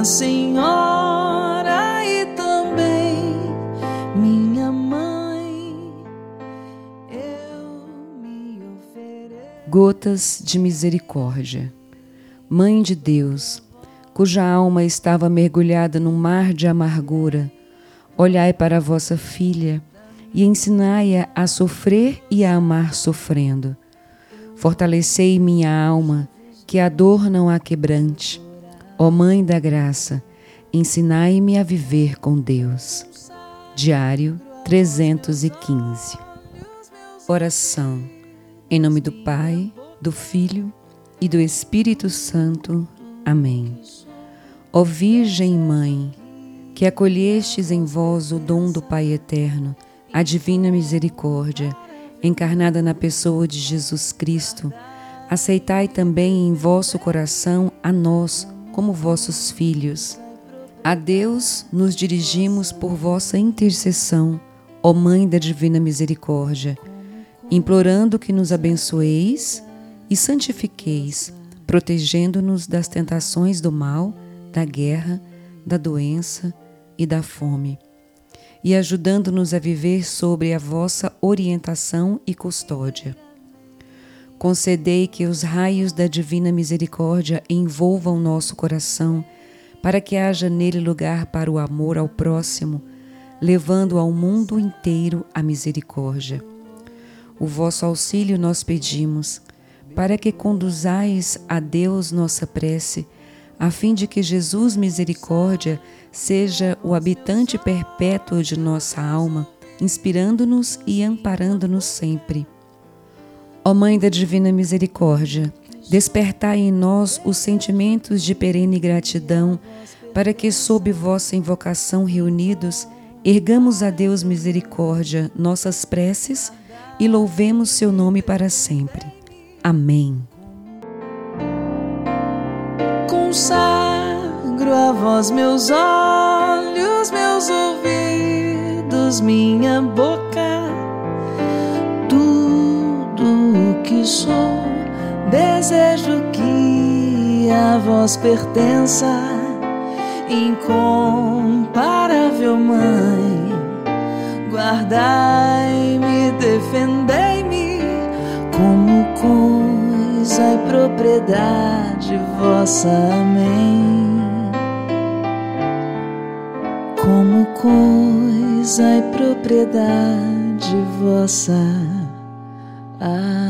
minha Senhora e também minha mãe. Eu me ofereço. Gotas de misericórdia. Mãe de Deus, cuja alma estava mergulhada num mar de amargura, olhai para a vossa filha e ensinai-a a sofrer e a amar sofrendo. Fortalecei minha alma, que a dor não a quebrante. Ó Mãe da Graça, ensinai-me a viver com Deus. Diário 315. Oração. Em nome do Pai, do Filho e do Espírito Santo. Amém. Ó Virgem Mãe, que acolhestes em vós o dom do Pai Eterno, a divina misericórdia, encarnada na pessoa de Jesus Cristo, aceitai também em vosso coração a nós como vossos filhos. A Deus nos dirigimos por vossa intercessão, ó Mãe da Divina Misericórdia, implorando que nos abençoeis e santifiqueis, protegendo-nos das tentações do mal, da guerra, da doença e da fome e ajudando-nos a viver sobre a vossa orientação e custódia. Concedei que os raios da divina misericórdia envolvam nosso coração, para que haja nele lugar para o amor ao próximo, levando ao mundo inteiro a misericórdia. O vosso auxílio nós pedimos, para que conduzais a Deus nossa prece, a fim de que Jesus Misericórdia seja o habitante perpétuo de nossa alma, inspirando-nos e amparando-nos sempre. Ó Mãe da Divina Misericórdia, despertai em nós os sentimentos de perene gratidão, para que, sob vossa invocação reunidos, ergamos a Deus misericórdia nossas preces e louvemos seu nome para sempre. Amém consagro a vós meus olhos, meus ouvidos, minha boca, sou. Desejo que a vós pertença, incomparável Mãe. Guardai-me, defendei-me como coisa e propriedade de vossa. Amém. Como coisa e propriedade vossa. Amém.